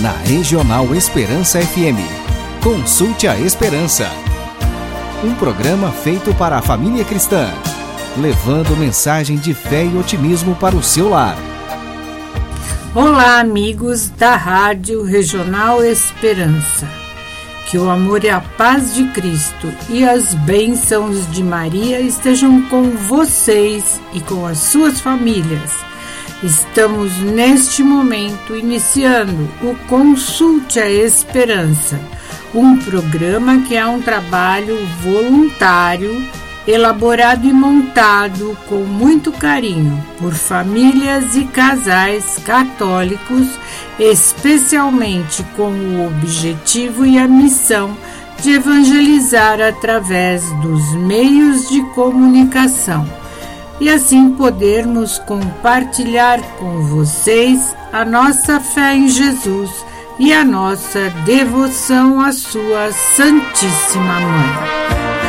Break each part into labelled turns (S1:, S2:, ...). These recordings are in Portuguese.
S1: na Regional Esperança FM. Consulte a Esperança. Um programa feito para a família cristã, levando mensagem de fé e otimismo para o seu lar.
S2: Olá, amigos da Rádio Regional Esperança. Que o amor e a paz de Cristo e as bênçãos de Maria estejam com vocês e com as suas famílias Estamos neste momento iniciando o Consulte a Esperança, um programa que é um trabalho voluntário elaborado e montado com muito carinho por famílias e casais católicos, especialmente com o objetivo e a missão de evangelizar através dos meios de comunicação e assim podermos compartilhar com vocês a nossa fé em Jesus e a nossa devoção à Sua Santíssima Mãe.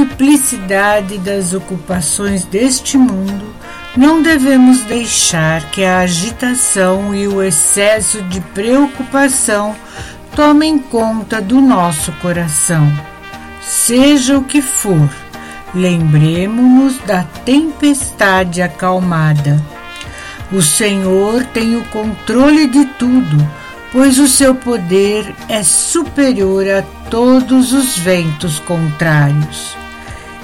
S2: Multiplicidade das ocupações deste mundo, não devemos deixar que a agitação e o excesso de preocupação tomem conta do nosso coração. Seja o que for, lembremos-nos da tempestade acalmada. O Senhor tem o controle de tudo, pois o seu poder é superior a todos os ventos contrários.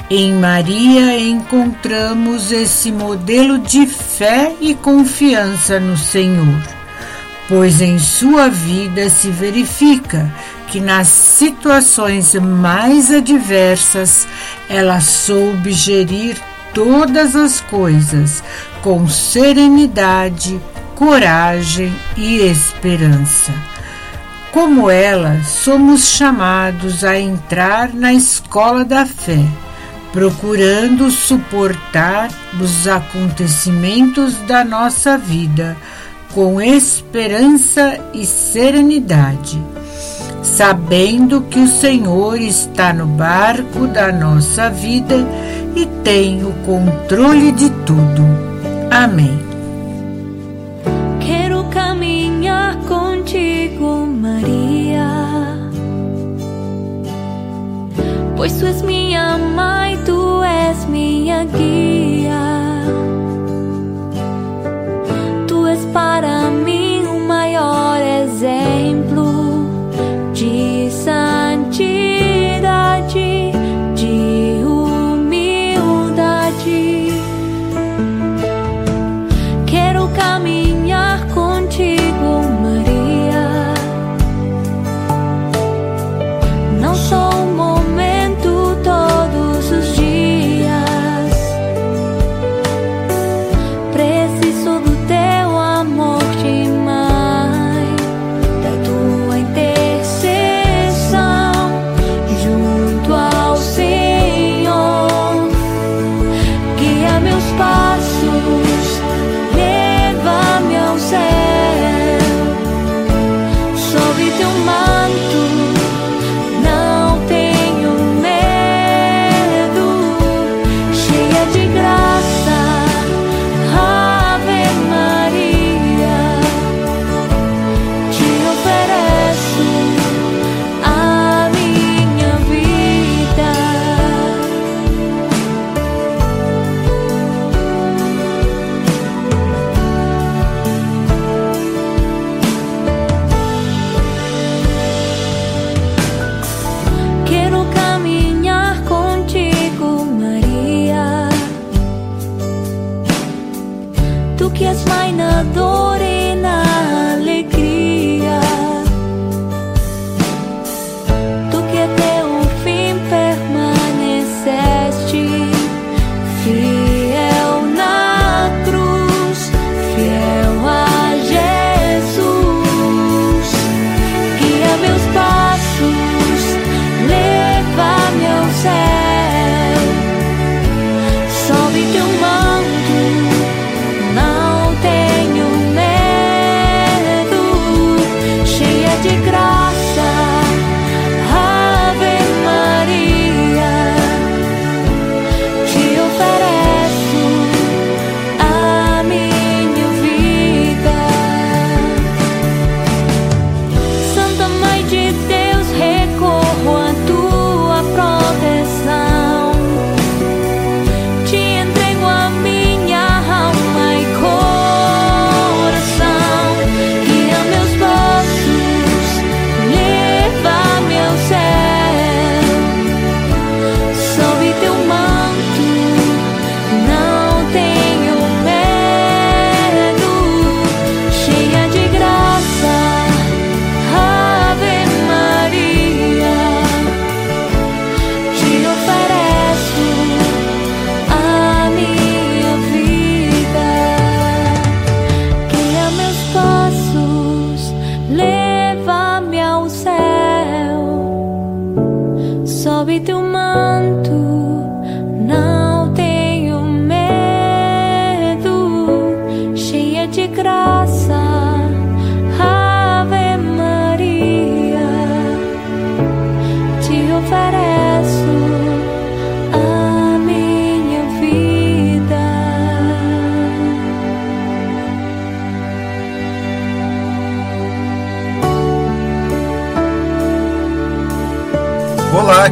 S2: Em Maria encontramos esse modelo de fé e confiança no Senhor, pois em sua vida se verifica que nas situações mais adversas ela soube gerir todas as coisas com serenidade, coragem e esperança. Como ela, somos chamados a entrar na escola da fé procurando suportar os acontecimentos da nossa vida com esperança e serenidade, sabendo que o Senhor está no barco da nossa vida e tem o controle de tudo. Amém.
S3: Pois tu és minha mãe, tu és minha guia. Tu és para mim o maior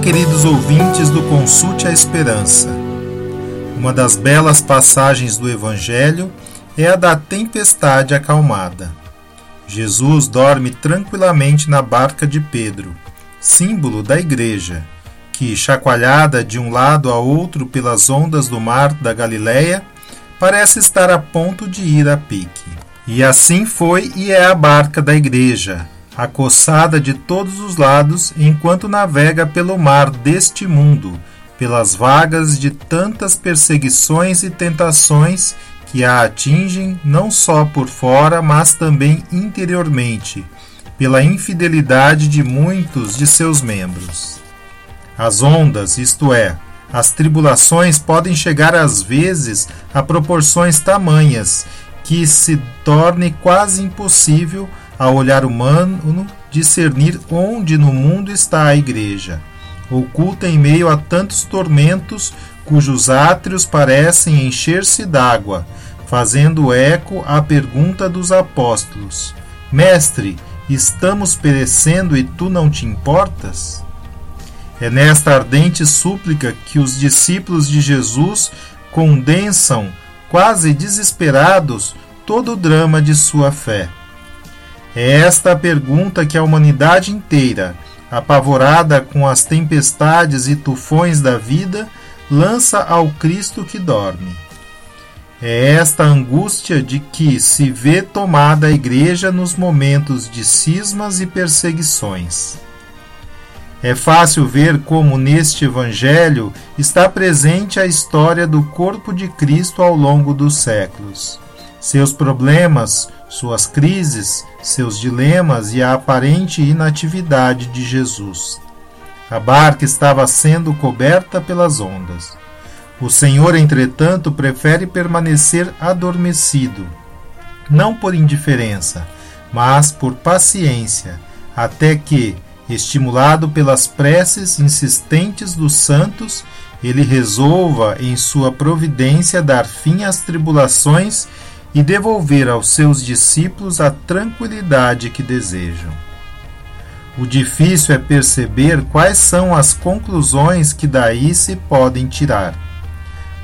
S4: queridos ouvintes do Consulte a Esperança. Uma das belas passagens do Evangelho é a da tempestade acalmada. Jesus dorme tranquilamente na barca de Pedro, símbolo da Igreja, que, chacoalhada de um lado a outro pelas ondas do mar da Galileia, parece estar a ponto de ir a pique. E assim foi e é a barca da Igreja, acossada de todos os lados enquanto navega pelo mar deste mundo, pelas vagas de tantas perseguições e tentações que a atingem não só por fora, mas também interiormente, pela infidelidade de muitos de seus membros. As ondas, isto é, as tribulações podem chegar às vezes a proporções tamanhas que se torne quase impossível ao olhar humano, discernir onde no mundo está a Igreja, oculta em meio a tantos tormentos cujos átrios parecem encher-se d'água, fazendo eco à pergunta dos apóstolos: Mestre, estamos perecendo e tu não te importas? É nesta ardente súplica que os discípulos de Jesus condensam, quase desesperados, todo o drama de sua fé. É esta a pergunta que a humanidade inteira, apavorada com as tempestades e tufões da vida, lança ao Cristo que dorme. É esta angústia de que se vê tomada a Igreja nos momentos de cismas e perseguições. É fácil ver como neste Evangelho está presente a história do corpo de Cristo ao longo dos séculos. Seus problemas, suas crises, seus dilemas e a aparente inatividade de Jesus. A barca estava sendo coberta pelas ondas. O Senhor, entretanto, prefere permanecer adormecido, não por indiferença, mas por paciência, até que, estimulado pelas preces insistentes dos santos, ele resolva, em sua providência, dar fim às tribulações e devolver aos seus discípulos a tranquilidade que desejam. O difícil é perceber quais são as conclusões que daí se podem tirar,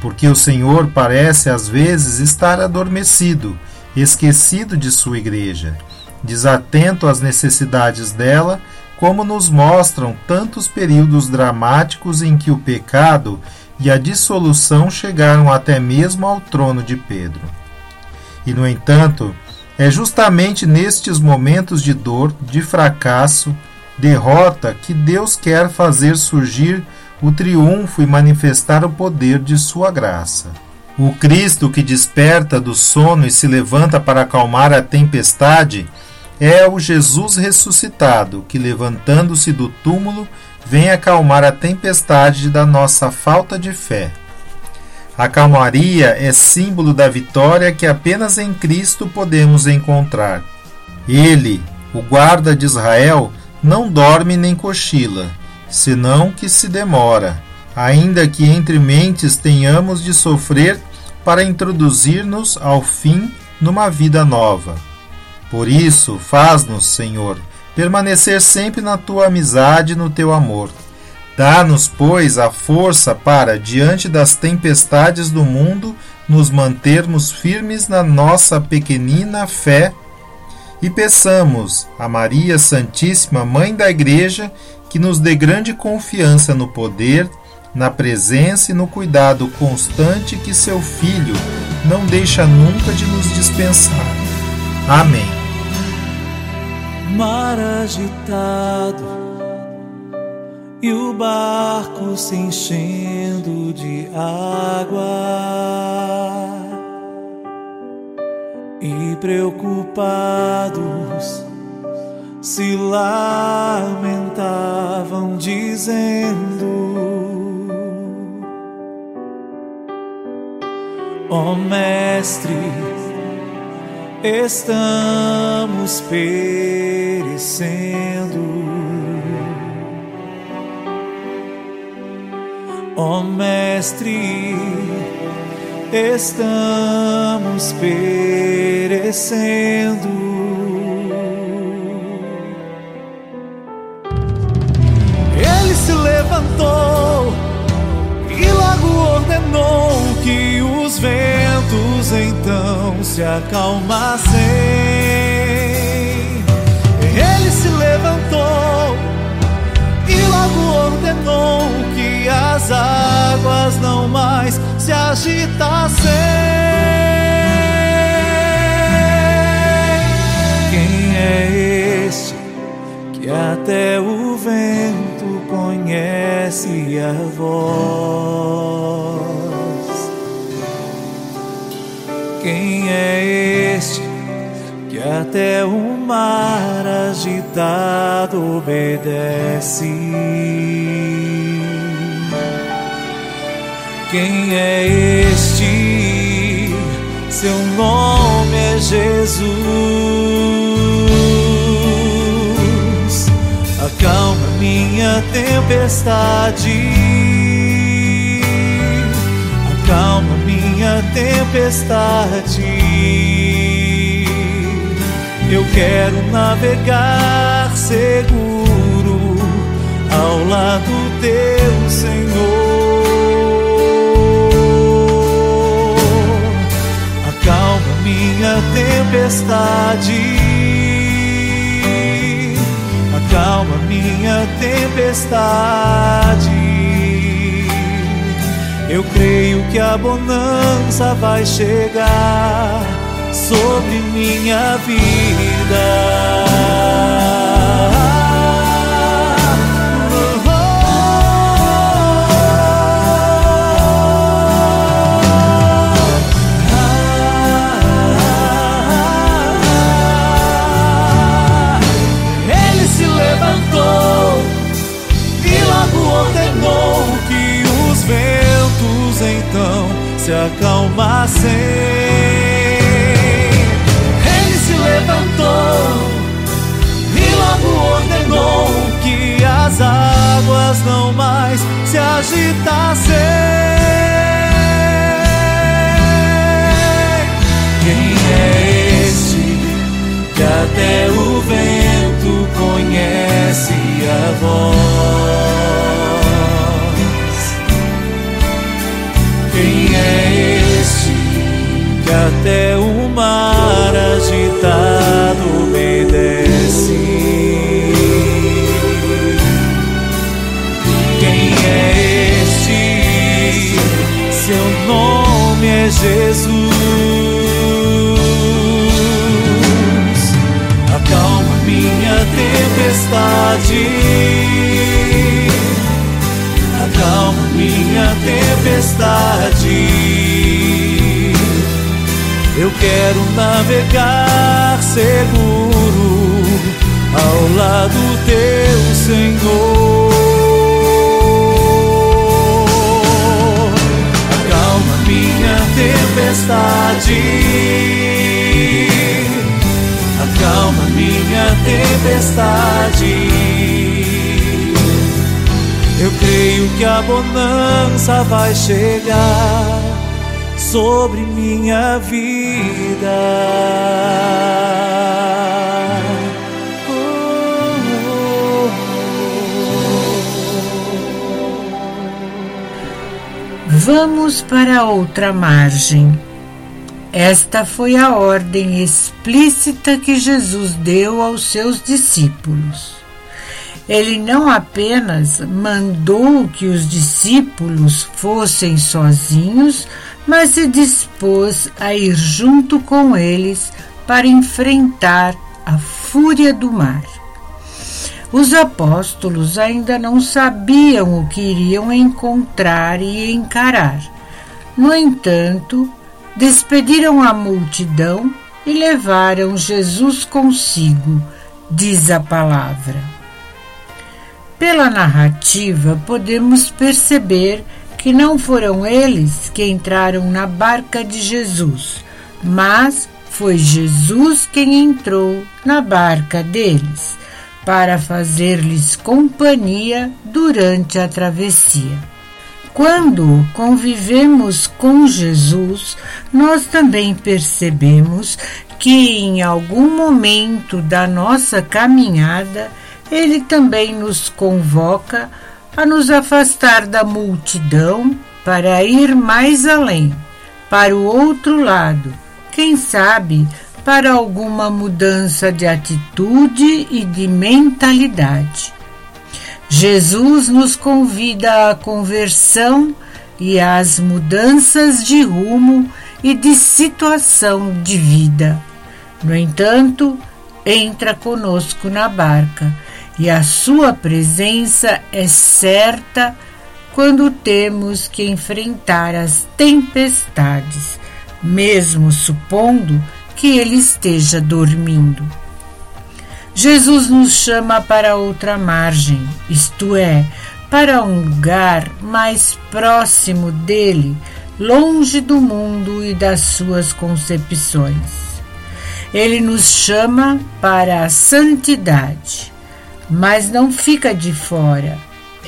S4: porque o Senhor parece às vezes estar adormecido, esquecido de sua igreja, desatento às necessidades dela, como nos mostram tantos períodos dramáticos em que o pecado e a dissolução chegaram até mesmo ao trono de Pedro. E, no entanto, é justamente nestes momentos de dor, de fracasso, derrota, que Deus quer fazer surgir o triunfo e manifestar o poder de Sua graça. O Cristo que desperta do sono e se levanta para acalmar a tempestade é o Jesus ressuscitado que, levantando-se do túmulo, vem acalmar a tempestade da nossa falta de fé. A calmaria é símbolo da vitória que apenas em Cristo podemos encontrar. Ele, o guarda de Israel, não dorme nem cochila, senão que se demora, ainda que entre mentes tenhamos de sofrer para introduzir-nos ao fim numa vida nova. Por isso, faz-nos, Senhor, permanecer sempre na tua amizade e no teu amor Dá-nos, pois, a força para, diante das tempestades do mundo, nos mantermos firmes na nossa pequenina fé e peçamos a Maria Santíssima, Mãe da Igreja, que nos dê grande confiança no poder, na presença e no cuidado constante que seu Filho não deixa nunca de nos dispensar. Amém.
S5: Mar agitado e o barco se enchendo de água. E preocupados se lamentavam, dizendo: Ó oh, Mestre, estamos perecendo. Ó oh, Mestre, estamos perecendo. Ele se levantou e logo ordenou que os ventos então se acalmassem. Ele se levantou e logo ordenou as águas não mais se agitassem. Quem é este que até o vento conhece a voz? Quem é este que até o mar agitado obedece? Quem é este? Seu nome é Jesus. Acalma minha tempestade. Acalma minha tempestade. Eu quero navegar seguro ao lado teu, minha tempestade. Acalma minha tempestade. Eu creio que a bonança vai chegar sobre minha vida. Acalmassem. Ele se levantou e logo ordenou que as águas não mais se agitassem. Quem é este que até o vento conhece a voz? Até o mar agitado obedece? Quem é este? Seu nome é Jesus. Quero navegar seguro ao lado teu, Senhor. Acalma minha tempestade. Acalma minha tempestade. Eu creio que a bonança vai chegar sobre minha vida.
S2: Vamos para outra margem. Esta foi a ordem explícita que Jesus deu aos seus discípulos. Ele não apenas mandou que os discípulos fossem sozinhos, mas se dispôs a ir junto com eles para enfrentar a fúria do mar. Os apóstolos ainda não sabiam o que iriam encontrar e encarar. No entanto, despediram a multidão e levaram Jesus consigo, diz a palavra. Pela narrativa, podemos perceber que não foram eles que entraram na barca de Jesus, mas foi Jesus quem entrou na barca deles para fazer-lhes companhia durante a travessia. Quando convivemos com Jesus, nós também percebemos que em algum momento da nossa caminhada ele também nos convoca a nos afastar da multidão para ir mais além, para o outro lado, quem sabe para alguma mudança de atitude e de mentalidade. Jesus nos convida à conversão e às mudanças de rumo e de situação de vida. No entanto, entra conosco na barca e a sua presença é certa quando temos que enfrentar as tempestades, mesmo supondo que ele esteja dormindo. Jesus nos chama para outra margem, isto é, para um lugar mais próximo dele, longe do mundo e das suas concepções. Ele nos chama para a santidade, mas não fica de fora.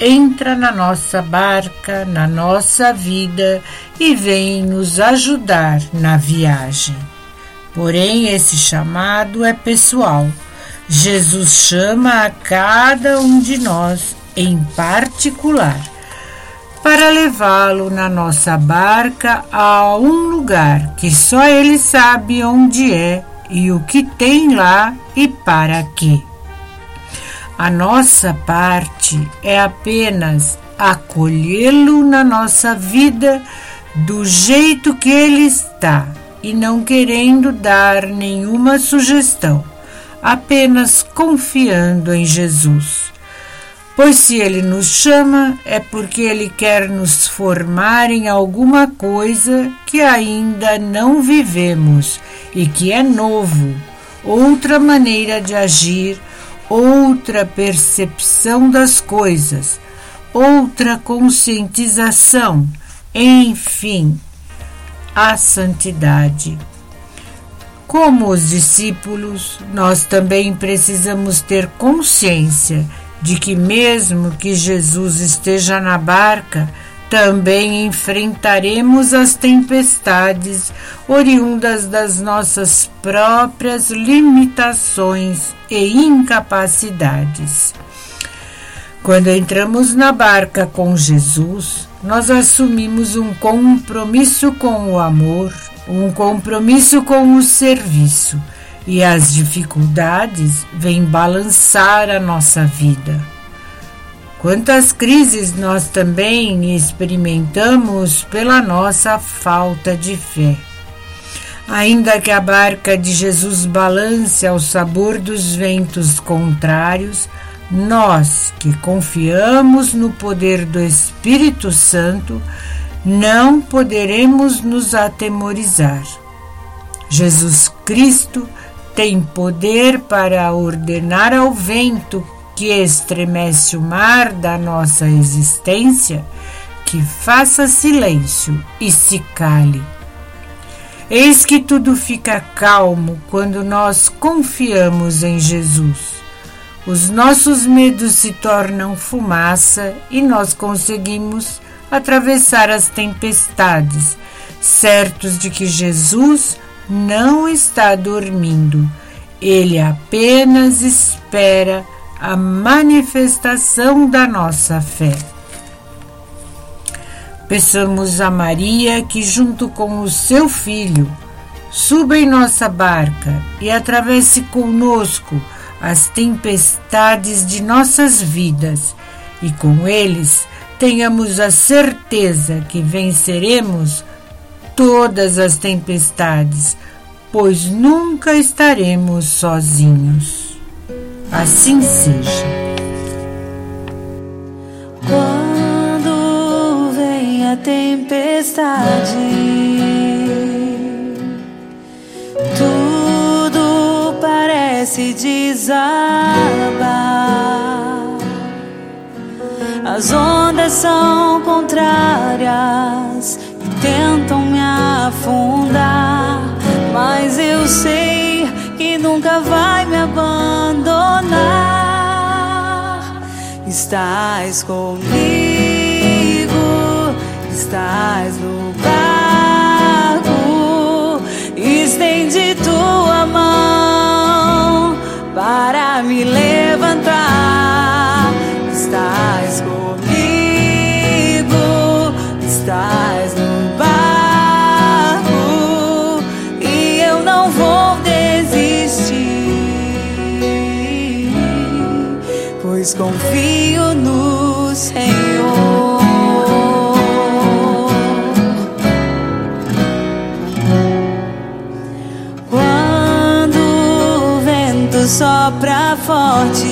S2: Entra na nossa barca, na nossa vida e vem nos ajudar na viagem. Porém, esse chamado é pessoal. Jesus chama a cada um de nós em particular, para levá-lo na nossa barca a um lugar que só ele sabe onde é e o que tem lá e para quê. A nossa parte é apenas acolhê-lo na nossa vida do jeito que ele está e não querendo dar nenhuma sugestão, apenas confiando em Jesus. Pois se ele nos chama, é porque ele quer nos formar em alguma coisa que ainda não vivemos e que é novo, outra maneira de agir, outra percepção das coisas, outra conscientização, enfim, a santidade. Como os discípulos, nós também precisamos ter consciência de que, mesmo que Jesus esteja na barca, também enfrentaremos as tempestades oriundas das nossas próprias limitações e incapacidades. Quando entramos na barca com Jesus, nós assumimos um compromisso com o amor, um compromisso com o serviço e as dificuldades vêm balançar a nossa vida. Quantas crises nós também experimentamos pela nossa falta de fé. Ainda que a barca de Jesus balance ao sabor dos ventos contrários, nós que confiamos no poder do Espírito Santo, não poderemos nos atemorizar. Jesus Cristo tem poder para ordenar ao vento que estremece o mar da nossa existência que faça silêncio e se cale. Eis que tudo fica calmo quando nós confiamos em Jesus. Os nossos medos se tornam fumaça e nós conseguimos atravessar as tempestades, certos de que Jesus não está dormindo, ele apenas espera a manifestação da nossa fé. Peçamos a Maria que, junto com o seu filho, suba em nossa barca e atravesse conosco as tempestades de nossas vidas, e com eles tenhamos a certeza que venceremos todas as tempestades, pois nunca estaremos sozinhos. Assim seja.
S3: Quando vem a tempestade, tudo parece desabar. As ondas são contrárias tentam me afundar, mas eu sei que nunca vai me abandonar. Estás comigo, estás no barco, estende tua mão para me levantar. Pois confio no Senhor. Quando o vento sopra forte.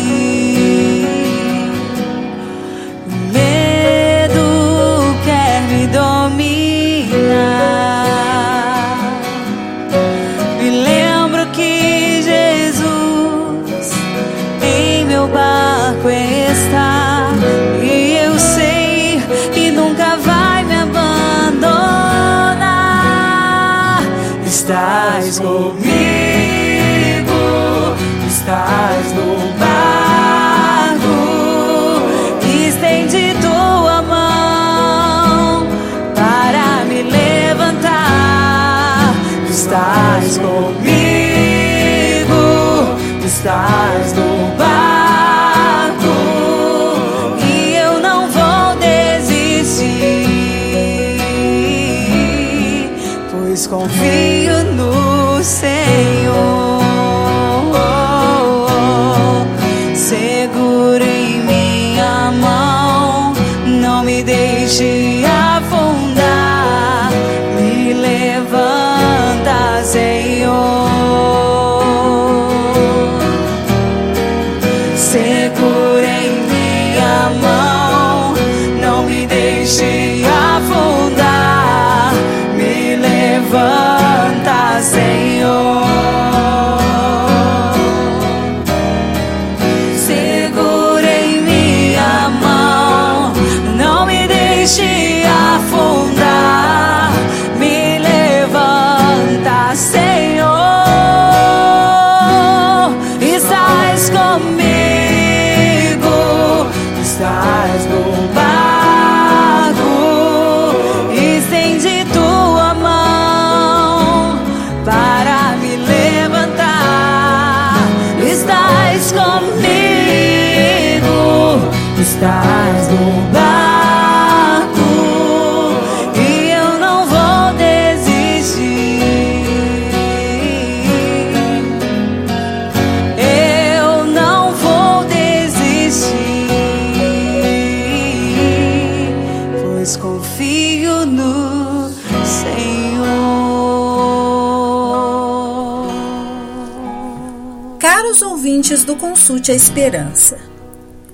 S6: Caros ouvintes do Consulte a Esperança,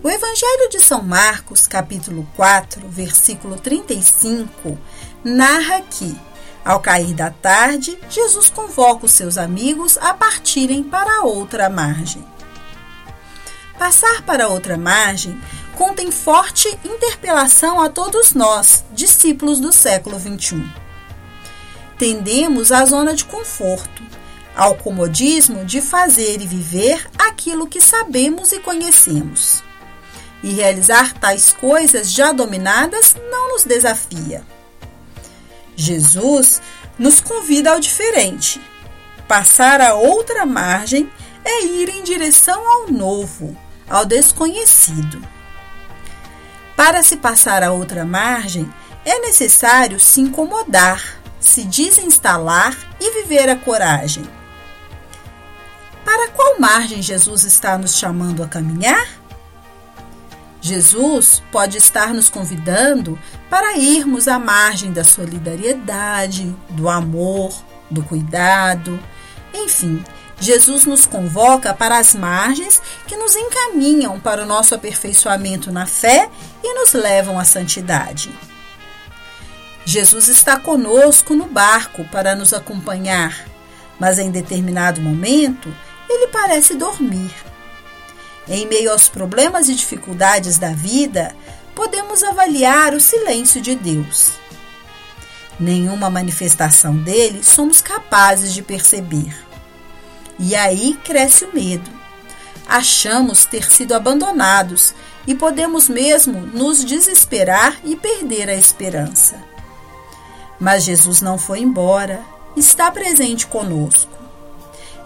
S6: o Evangelho de São Marcos, capítulo 4, versículo 35, narra que, ao cair da tarde, Jesus convoca os seus amigos a partirem para outra margem. Passar para outra margem contém forte interpelação a todos nós, discípulos do século XXI. Tendemos à zona de conforto, ao comodismo de fazer e viver aquilo que sabemos e conhecemos. E realizar tais coisas já dominadas não nos desafia. Jesus nos convida ao diferente. Passar a outra margem é ir em direção ao novo, ao desconhecido. Para se passar a outra margem, é necessário se incomodar, se desinstalar e viver a coragem. Para qual margem Jesus está nos chamando a caminhar? Jesus pode estar nos convidando para irmos à margem da solidariedade, do amor, do cuidado, enfim, Jesus nos convoca para as margens que nos encaminham para o nosso aperfeiçoamento na fé e nos levam à santidade. Jesus está conosco no barco para nos acompanhar, mas em determinado momento ele parece dormir. Em meio aos problemas e dificuldades da vida, podemos avaliar o silêncio de Deus. Nenhuma manifestação dele somos capazes de perceber. E aí cresce o medo. Achamos ter sido abandonados e podemos mesmo nos desesperar e perder a esperança. Mas Jesus não foi embora, está presente conosco.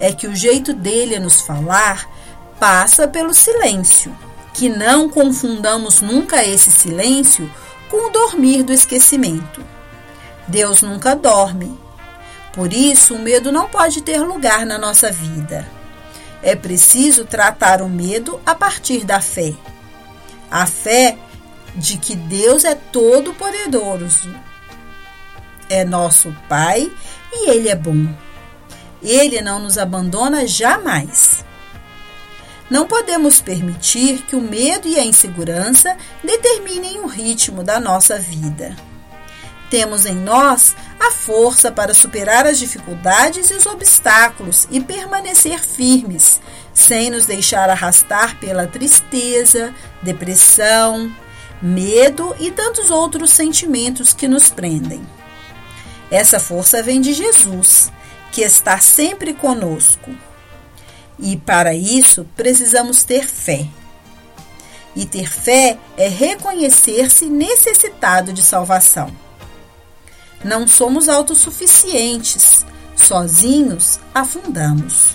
S6: É que o jeito dele a nos falar passa pelo silêncio. Que não confundamos nunca esse silêncio com o dormir do esquecimento. Deus nunca dorme. Por isso, o medo não pode ter lugar na nossa vida. É preciso tratar o medo a partir da fé. A fé de que Deus é todo-poderoso, é nosso Pai e Ele é bom. Ele não nos abandona jamais. Não podemos permitir que o medo e a insegurança determinem o ritmo da nossa vida. Temos em nós a força para superar as dificuldades e os obstáculos e permanecer firmes, sem nos deixar arrastar pela tristeza, depressão, medo e tantos outros sentimentos que nos prendem. Essa força vem de Jesus, que está sempre conosco. E para isso precisamos ter fé. E ter fé é reconhecer-se necessitado de salvação. Não somos autossuficientes, sozinhos afundamos.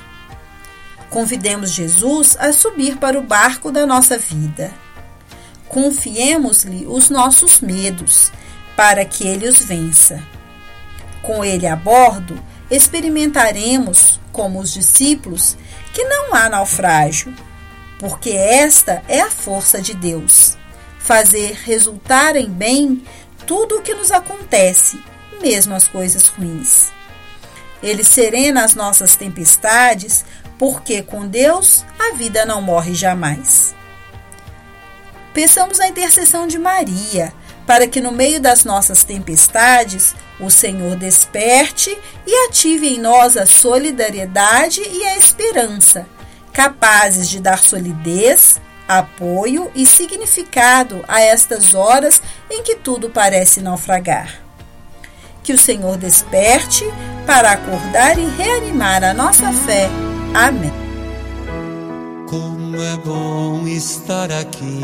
S6: Convidemos Jesus a subir para o barco da nossa vida. Confiemos-lhe os nossos medos, para que ele os vença. Com ele a bordo, experimentaremos, como os discípulos, que não há naufrágio, porque esta é a força de Deus fazer resultar em bem tudo o que nos acontece, mesmo as coisas ruins. Ele serena as nossas tempestades, porque com Deus a vida não morre jamais. Pensamos na intercessão de Maria, para que no meio das nossas tempestades o Senhor desperte e ative em nós a solidariedade e a esperança, capazes de dar solidez, apoio e significado a estas horas em que tudo parece naufragar. Que o Senhor desperte para acordar e reanimar a nossa fé. Amém.
S7: Como é bom estar aqui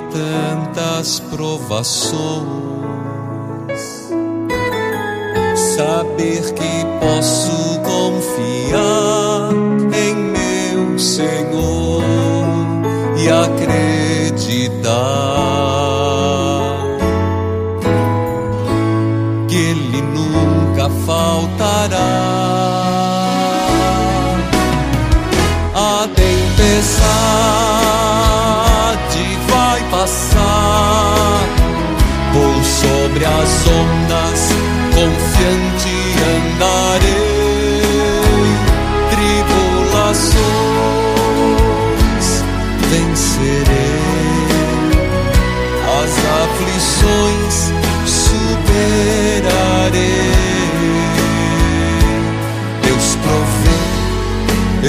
S7: tantas provações, saber que posso confiar em meu Senhor e acreditar sobre as ondas, confiante andarei. Tribulações vencerei, as aflições superarei. Deus provê,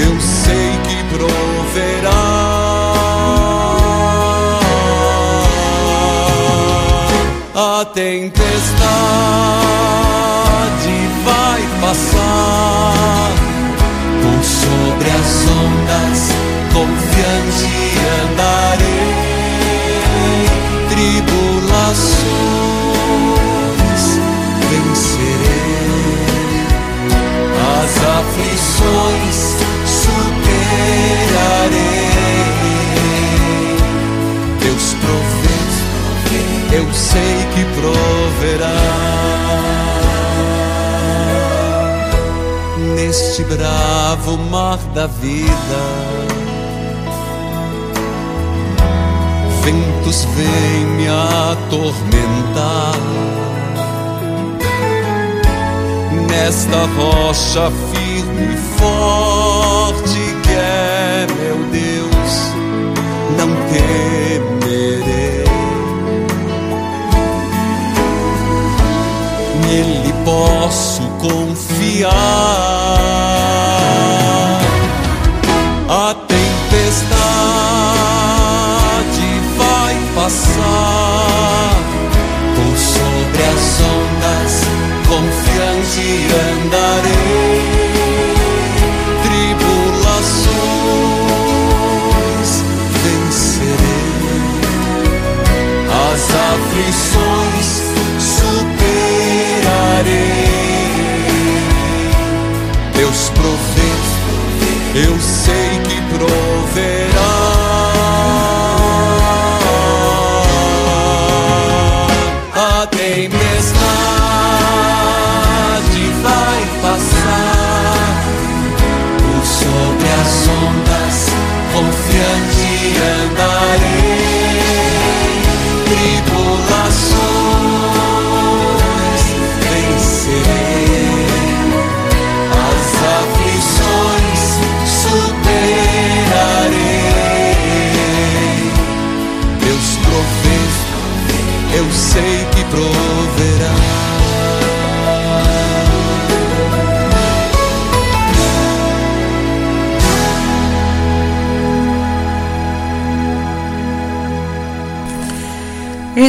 S7: eu sei que proverá. A tempestade vai passar por sobre as ondas, confiante andarei. Tribulações vencerei, as aflições que proverá. Neste bravo mar da vida, ventos vêm me atormentar. Nesta rocha firme e forte que é meu Deus, não temerei.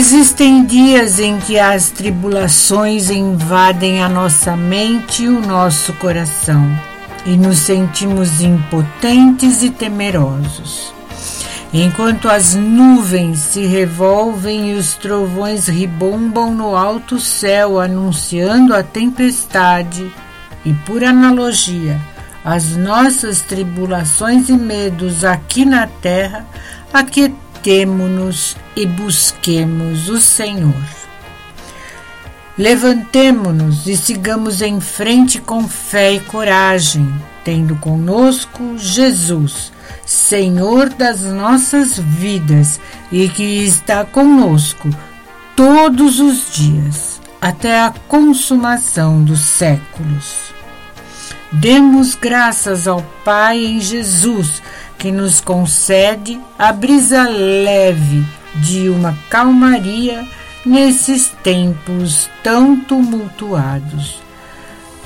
S2: Existem dias em que as tribulações invadem a nossa mente e o nosso coração e nos sentimos impotentes e temerosos. Enquanto as nuvens se revolvem e os trovões ribombam no alto céu anunciando a tempestade, e por analogia, as nossas tribulações e medos aqui na terra, aquietemo-nos e busquemos o Senhor. Levantemo-nos e sigamos em frente com fé e coragem, tendo conosco Jesus, Senhor das nossas vidas e que está conosco todos os dias, até a consumação dos séculos. Demos graças ao Pai em Jesus, que nos concede a brisa leve de uma calmaria nesses tempos tão tumultuados.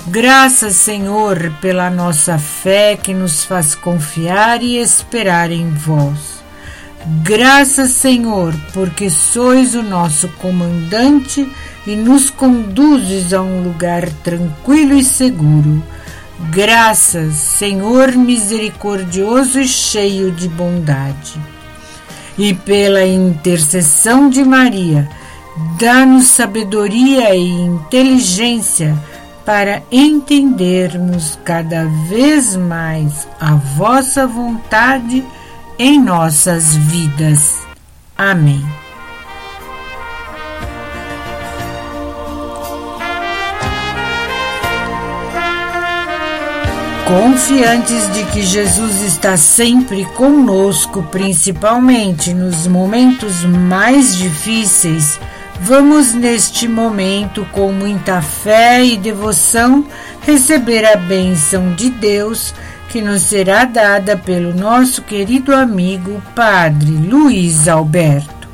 S2: Graças, Senhor, pela nossa fé que nos faz confiar e esperar em vós. Graças, Senhor, porque sois o nosso comandante e nos conduzes a um lugar tranquilo e seguro Graças, Senhor misericordioso e cheio de bondade. E pela intercessão de Maria, dá-nos sabedoria e inteligência para entendermos cada vez mais a vossa vontade em nossas vidas. Amém. Confiantes de que Jesus está sempre conosco, principalmente nos momentos mais difíceis, vamos neste momento, com muita fé e devoção, receber a bênção de Deus que nos será dada pelo nosso querido amigo Padre Luiz Alberto.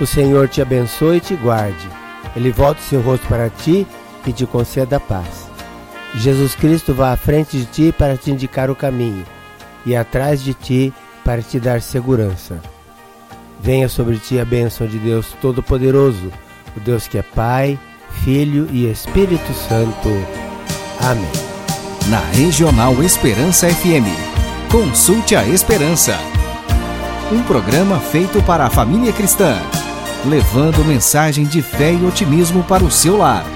S8: O Senhor te abençoe e te guarde. Ele volte seu rosto para ti e te conceda paz. Jesus Cristo vá à frente de ti para te indicar o caminho e atrás de ti para te dar segurança. Venha sobre ti a bênção de Deus Todo-Poderoso, o Deus que é Pai, Filho e Espírito Santo. Amém.
S1: Na Regional Esperança FM, consulte a Esperança. Um programa feito para a família cristã, levando mensagem de fé e otimismo para o seu lar